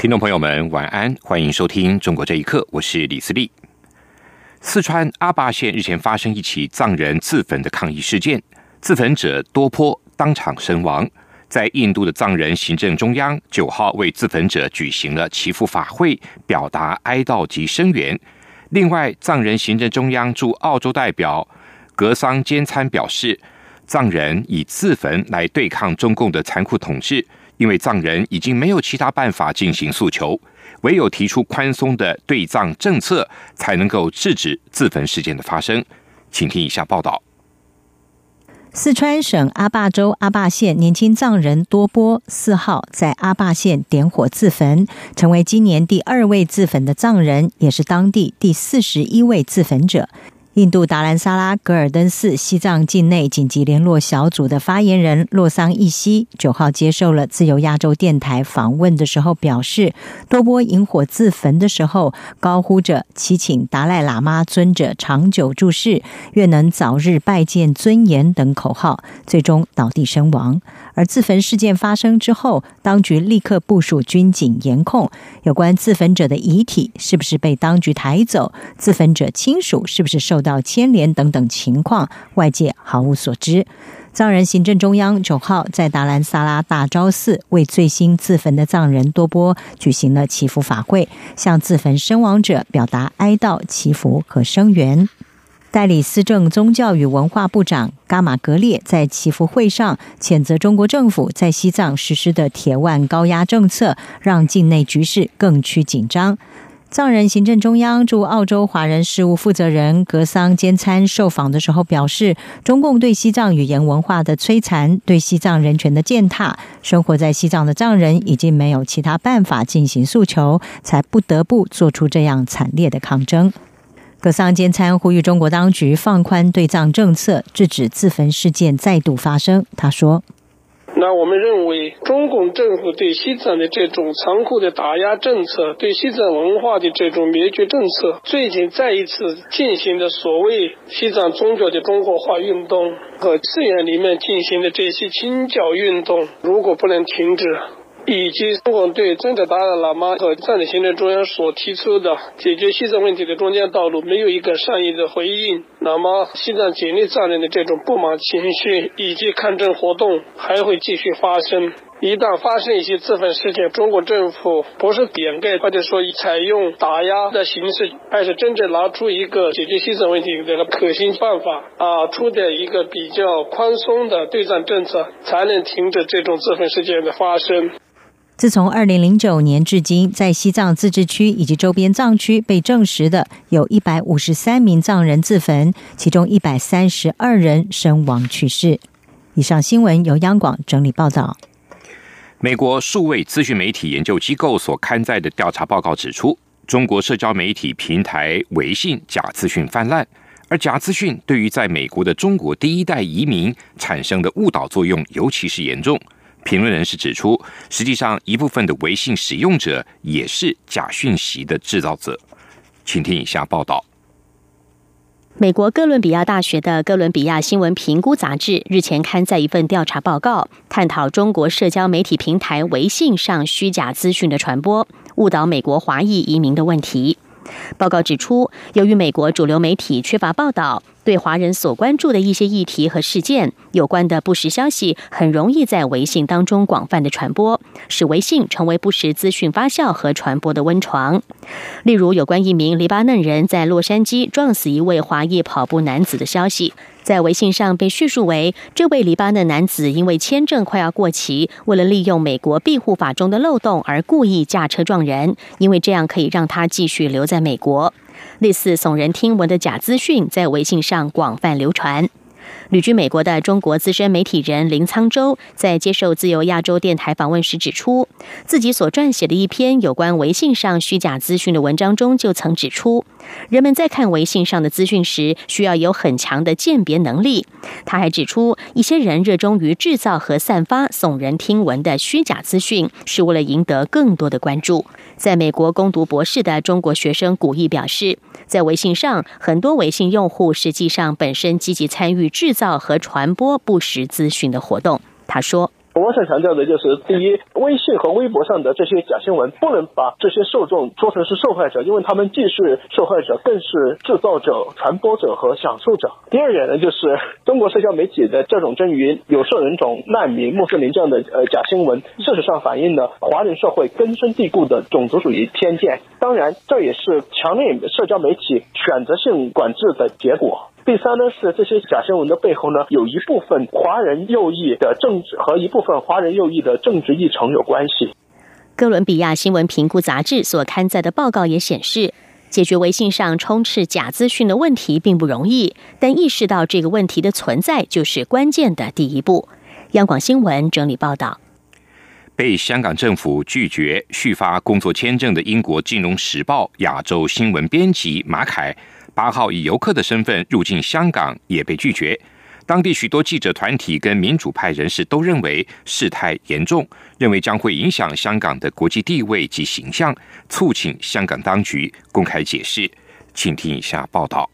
听众朋友们，晚安，欢迎收听《中国这一刻》，我是李思利。四川阿坝县日前发生一起藏人自焚的抗议事件，自焚者多坡当场身亡。在印度的藏人行政中央九号为自焚者举行了祈福法会，表达哀悼及声援。另外，藏人行政中央驻澳洲代表格桑坚参表示，藏人以自焚来对抗中共的残酷统治。因为藏人已经没有其他办法进行诉求，唯有提出宽松的对藏政策，才能够制止自焚事件的发生。请听以下报道：四川省阿坝州阿坝县年轻藏人多波四号在阿坝县点火自焚，成为今年第二位自焚的藏人，也是当地第四十一位自焚者。印度达兰萨拉格尔登寺西藏境内紧急联络小组的发言人洛桑义西九号接受了自由亚洲电台访问的时候表示，多波引火自焚的时候，高呼着祈请达赖喇嘛尊者长久住世，愿能早日拜见尊严等口号，最终倒地身亡。而自焚事件发生之后，当局立刻部署军警严控，有关自焚者的遗体是不是被当局抬走，自焚者亲属是不是受到到牵连等等情况，外界毫无所知。藏人行政中央九号在达兰萨拉大昭寺为最新自焚的藏人多波举行了祈福法会，向自焚身亡者表达哀悼、祈福和声援。代理司政宗教与文化部长伽马格列在祈福会上谴责中国政府在西藏实施的铁腕高压政策，让境内局势更趋紧张。藏人行政中央驻澳洲华人事务负责人格桑坚参受访的时候表示，中共对西藏语言文化的摧残，对西藏人权的践踏，生活在西藏的藏人已经没有其他办法进行诉求，才不得不做出这样惨烈的抗争。格桑坚参呼吁中国当局放宽对藏政策，制止自焚事件再度发生。他说：“那我们认为，中共政府对西藏的这种残酷的打压政策，对西藏文化的这种灭绝政策，最近再一次进行的所谓西藏宗教的中国化运动和寺院里面进行的这些清教运动，如果不能停止。”以及中共对尊者达赖喇嘛和藏人行政中央所提出的解决西藏问题的中间道路没有一个善意的回应，那么西藏境内藏人的这种不满情绪以及抗争活动还会继续发生。一旦发生一些自焚事件，中国政府不是掩盖或者说采用打压的形式，而是真正拿出一个解决西藏问题的可行办法啊，出的一个比较宽松的对藏政策，才能停止这种自焚事件的发生。自从二零零九年至今，在西藏自治区以及周边藏区被证实的有一百五十三名藏人自焚，其中一百三十二人身亡去世。以上新闻由央广整理报道。美国数位资讯媒体研究机构所刊载的调查报告指出，中国社交媒体平台微信假资讯泛滥，而假资讯对于在美国的中国第一代移民产生的误导作用尤其是严重。评论人士指出，实际上一部分的微信使用者也是假讯息的制造者。请听以下报道：美国哥伦比亚大学的哥伦比亚新闻评估杂志日前刊载一份调查报告，探讨中国社交媒体平台微信上虚假资讯的传播，误导美国华裔移民的问题。报告指出，由于美国主流媒体缺乏报道。对华人所关注的一些议题和事件有关的不实消息，很容易在微信当中广泛的传播，使微信成为不实资讯发酵和传播的温床。例如，有关一名黎巴嫩人在洛杉矶撞死一位华裔跑步男子的消息，在微信上被叙述为这位黎巴嫩男子因为签证快要过期，为了利用美国庇护法中的漏洞而故意驾车撞人，因为这样可以让他继续留在美国。类似耸人听闻的假资讯在微信上广泛流传。旅居美国的中国资深媒体人林沧州在接受自由亚洲电台访问时指出，自己所撰写的一篇有关微信上虚假资讯的文章中，就曾指出，人们在看微信上的资讯时，需要有很强的鉴别能力。他还指出，一些人热衷于制造和散发耸人听闻的虚假资讯，是为了赢得更多的关注。在美国攻读博士的中国学生古毅表示，在微信上，很多微信用户实际上本身积极参与制造和传播不实资讯的活动。他说。我想强调的就是，第一，微信和微博上的这些假新闻，不能把这些受众说成是受害者，因为他们既是受害者，更是制造者、传播者和享受者。第二点呢，就是中国社交媒体的这种真云、有色人种、难民、穆斯林这样的呃假新闻，事实上反映了华人社会根深蒂固的种族主义偏见。当然，这也是强烈社交媒体选择性管制的结果。第三呢，是这些假新闻的背后呢，有一部分华人右翼的政治和一部分华人右翼的政治议程有关系。哥伦比亚新闻评估杂志所刊载的报告也显示，解决微信上充斥假资讯的问题并不容易，但意识到这个问题的存在就是关键的第一步。央广新闻整理报道：被香港政府拒绝续发工作签证的英国《金融时报》亚洲新闻编辑马凯。八号以游客的身份入境香港也被拒绝，当地许多记者团体跟民主派人士都认为事态严重，认为将会影响香港的国际地位及形象，促请香港当局公开解释。请听以下报道。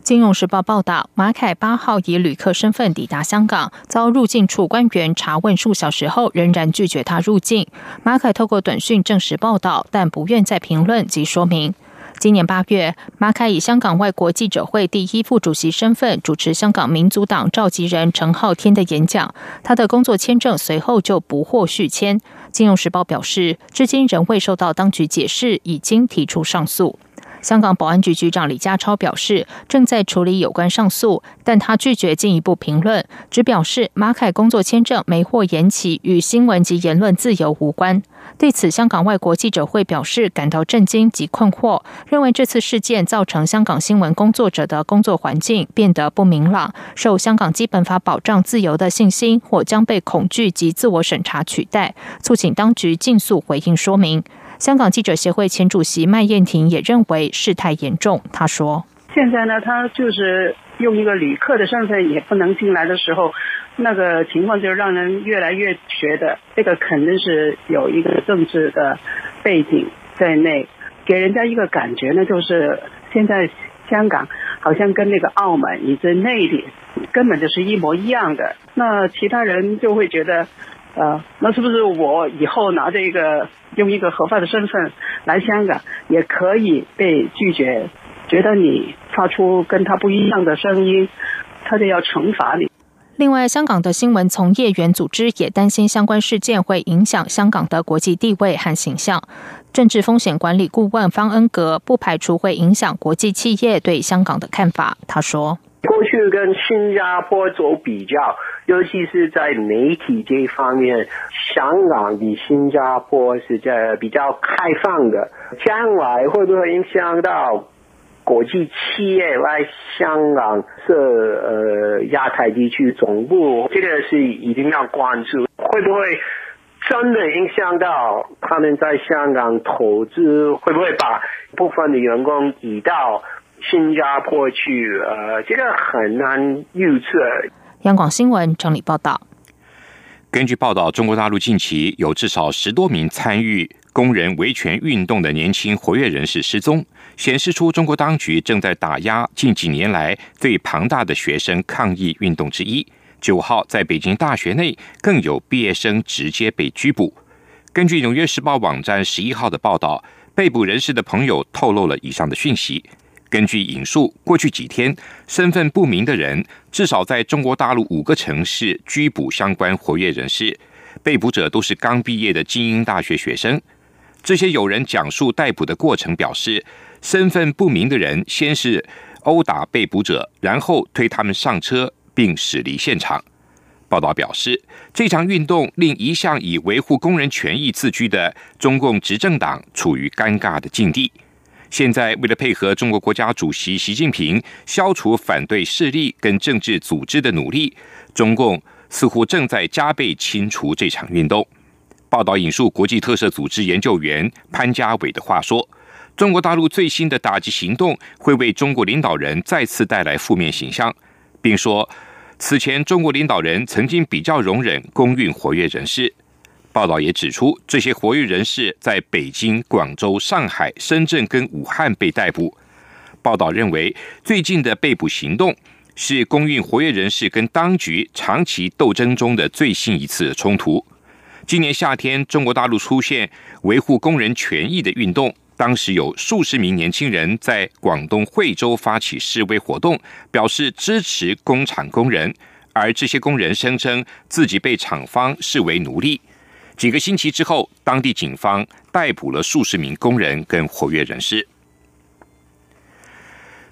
《金融时报》报道，马凯八号以旅客身份抵达香港，遭入境处官员查问数小时后，仍然拒绝他入境。马凯透过短讯证实报道，但不愿再评论及说明。今年八月，马凯以香港外国记者会第一副主席身份主持香港民族党召集人陈浩天的演讲，他的工作签证随后就不获续签。金融时报表示，至今仍未受到当局解释，已经提出上诉。香港保安局局长李家超表示，正在处理有关上诉，但他拒绝进一步评论，只表示马凯工作签证没获延期，与新闻及言论自由无关。对此，香港外国记者会表示感到震惊及困惑，认为这次事件造成香港新闻工作者的工作环境变得不明朗，受香港基本法保障自由的信心或将被恐惧及自我审查取代，促请当局尽速回应说明。香港记者协会前主席麦燕婷也认为事态严重。他说：“现在呢，他就是用一个旅客的身份也不能进来的时候，那个情况就让人越来越觉得这个肯定是有一个政治的背景在内，给人家一个感觉呢，就是现在香港好像跟那个澳门以及内地根本就是一模一样的。那其他人就会觉得。”呃，那是不是我以后拿着一个用一个合法的身份来香港，也可以被拒绝？觉得你发出跟他不一样的声音，他就要惩罚你。另外，香港的新闻从业员组织也担心相关事件会影响香港的国际地位和形象。政治风险管理顾问方恩格不排除会影响国际企业对香港的看法。他说。过去跟新加坡做比较，尤其是在媒体这一方面，香港比新加坡是在比较开放的。将来会不会影响到国际企业来香港设呃亚太地区总部？这个是一定要关注。会不会真的影响到他们在香港投资？会不会把部分的员工移到？新加坡去，呃，这个很难预测。央广新闻整理报道。根据报道，中国大陆近期有至少十多名参与工人维权运动的年轻活跃人士失踪，显示出中国当局正在打压近几年来最庞大的学生抗议运动之一。九号在北京大学内，更有毕业生直接被拘捕。根据《纽约时报》网站十一号的报道，被捕人士的朋友透露了以上的讯息。根据引述，过去几天，身份不明的人至少在中国大陆五个城市拘捕相关活跃人士，被捕者都是刚毕业的精英大学学生。这些有人讲述逮捕的过程，表示身份不明的人先是殴打被捕者，然后推他们上车并驶离现场。报道表示，这场运动令一向以维护工人权益自居的中共执政党处于尴尬的境地。现在为了配合中国国家主席习近平消除反对势力跟政治组织的努力，中共似乎正在加倍清除这场运动。报道引述国际特色组织研究员潘家伟的话说：“中国大陆最新的打击行动会为中国领导人再次带来负面形象，并说此前中国领导人曾经比较容忍公运活跃人士。”报道也指出，这些活跃人士在北京、广州、上海、深圳跟武汉被逮捕。报道认为，最近的被捕行动是公运活跃人士跟当局长期斗争中的最新一次冲突。今年夏天，中国大陆出现维护工人权益的运动，当时有数十名年轻人在广东惠州发起示威活动，表示支持工厂工人，而这些工人声称自己被厂方视为奴隶。几个星期之后，当地警方逮捕了数十名工人跟活跃人士。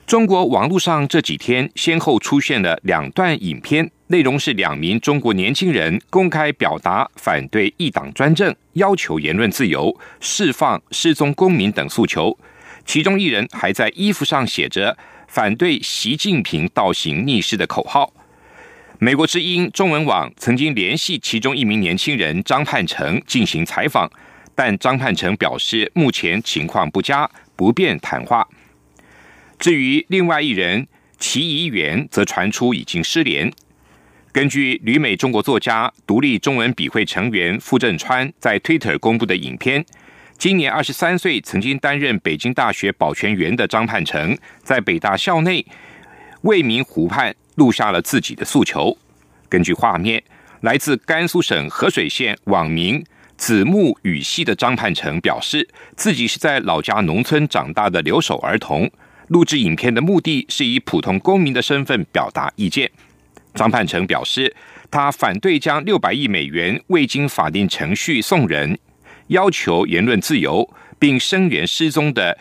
中国网络上这几天先后出现了两段影片，内容是两名中国年轻人公开表达反对一党专政、要求言论自由、释放失踪公民等诉求。其中一人还在衣服上写着“反对习近平倒行逆施”的口号。美国之音中文网曾经联系其中一名年轻人张盼成进行采访，但张盼成表示目前情况不佳，不便谈话。至于另外一人齐怡元，则传出已经失联。根据旅美中国作家、独立中文笔会成员傅振川在 Twitter 公布的影片，今年二十三岁、曾经担任北京大学保全员的张盼成，在北大校内未名湖畔录下了自己的诉求。根据画面，来自甘肃省合水县网民子木雨溪的张盼成表示，自己是在老家农村长大的留守儿童。录制影片的目的是以普通公民的身份表达意见。张盼成表示，他反对将六百亿美元未经法定程序送人，要求言论自由，并声援失踪的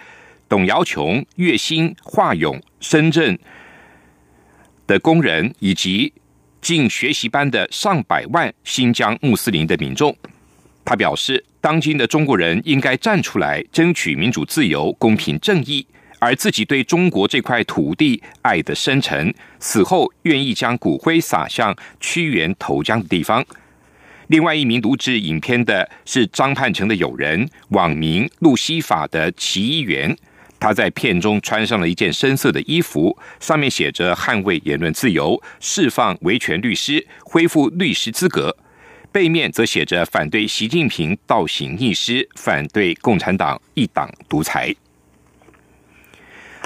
董瑶琼、岳兴、华勇、深圳的工人，以及进学习班的上百万新疆穆斯林的民众。他表示，当今的中国人应该站出来，争取民主、自由、公平、正义。而自己对中国这块土地爱的深沉，死后愿意将骨灰撒向屈原投江的地方。另外一名录制影片的是张盼成的友人，网名路西法的齐一元。他在片中穿上了一件深色的衣服，上面写着“捍卫言论自由，释放维权律师，恢复律师资格”，背面则写着“反对习近平倒行逆施，反对共产党一党独裁”。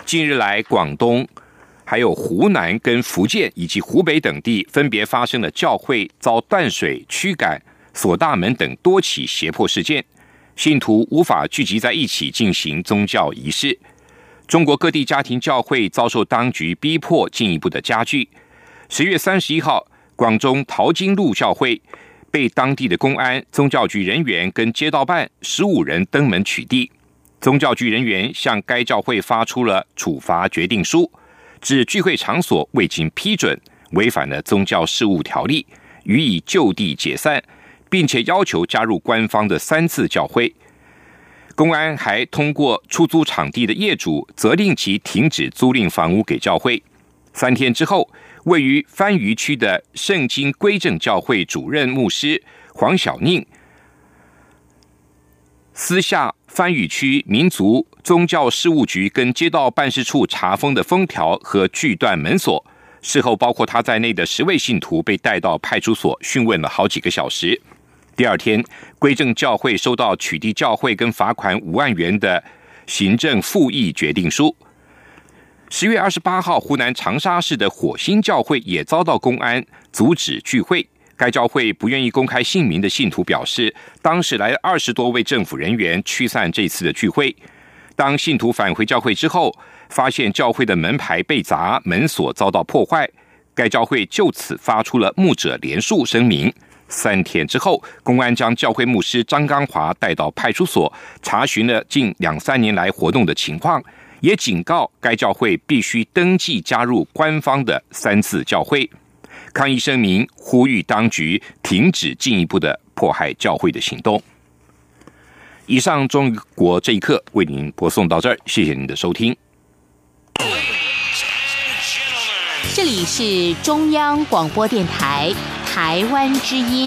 近日来，广东、还有湖南、跟福建以及湖北等地，分别发生了教会遭断水、驱赶、锁大门等多起胁迫事件，信徒无法聚集在一起进行宗教仪式。中国各地家庭教会遭受当局逼迫，进一步的加剧。十月三十一号，广州淘金路教会被当地的公安、宗教局人员跟街道办十五人登门取缔。宗教局人员向该教会发出了处罚决定书，指聚会场所未经批准，违反了宗教事务条例，予以就地解散，并且要求加入官方的三次教会。公安还通过出租场地的业主，责令其停止租赁房屋给教会。三天之后，位于番禺区的圣经归正教会主任牧师黄小宁。私下番禺区民族宗教事务局跟街道办事处查封的封条和锯断门锁，事后包括他在内的十位信徒被带到派出所讯问了好几个小时。第二天，归正教会收到取缔教会跟罚款五万元的行政复议决定书。十月二十八号，湖南长沙市的火星教会也遭到公安阻止聚会。该教会不愿意公开姓名的信徒表示，当时来二十多位政府人员驱散这次的聚会。当信徒返回教会之后，发现教会的门牌被砸，门锁遭到破坏。该教会就此发出了牧者联署声明。三天之后，公安将教会牧师张刚华带到派出所，查询了近两三年来活动的情况，也警告该教会必须登记加入官方的三次教会。抗议声明呼吁当局停止进一步的迫害教会的行动。以上中国这一刻为您播送到这儿，谢谢您的收听。这里是中央广播电台台湾之音。